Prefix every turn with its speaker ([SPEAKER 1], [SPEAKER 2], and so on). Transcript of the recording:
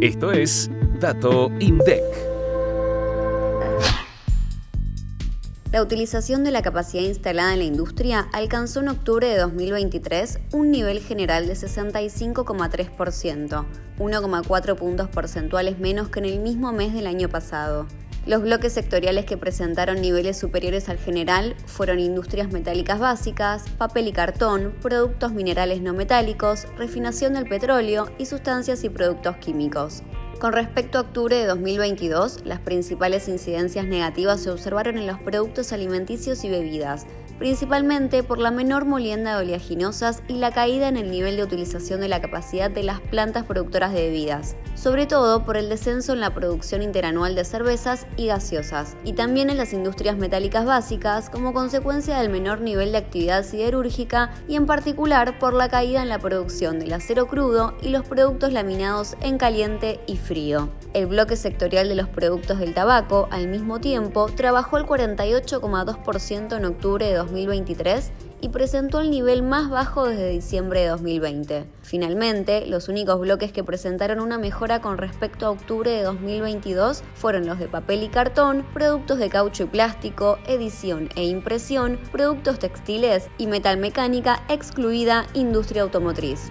[SPEAKER 1] Esto es Dato INDEC.
[SPEAKER 2] La utilización de la capacidad instalada en la industria alcanzó en octubre de 2023 un nivel general de 65,3%, 1,4 puntos porcentuales menos que en el mismo mes del año pasado. Los bloques sectoriales que presentaron niveles superiores al general fueron industrias metálicas básicas, papel y cartón, productos minerales no metálicos, refinación del petróleo y sustancias y productos químicos. Con respecto a octubre de 2022, las principales incidencias negativas se observaron en los productos alimenticios y bebidas, principalmente por la menor molienda de oleaginosas y la caída en el nivel de utilización de la capacidad de las plantas productoras de bebidas, sobre todo por el descenso en la producción interanual de cervezas y gaseosas, y también en las industrias metálicas básicas como consecuencia del menor nivel de actividad siderúrgica y en particular por la caída en la producción del acero crudo y los productos laminados en caliente y frío. El bloque sectorial de los productos del tabaco, al mismo tiempo, trabajó el 48,2% en octubre de 2023 y presentó el nivel más bajo desde diciembre de 2020. Finalmente, los únicos bloques que presentaron una mejora con respecto a octubre de 2022 fueron los de papel y cartón, productos de caucho y plástico, edición e impresión, productos textiles y metalmecánica, excluida industria automotriz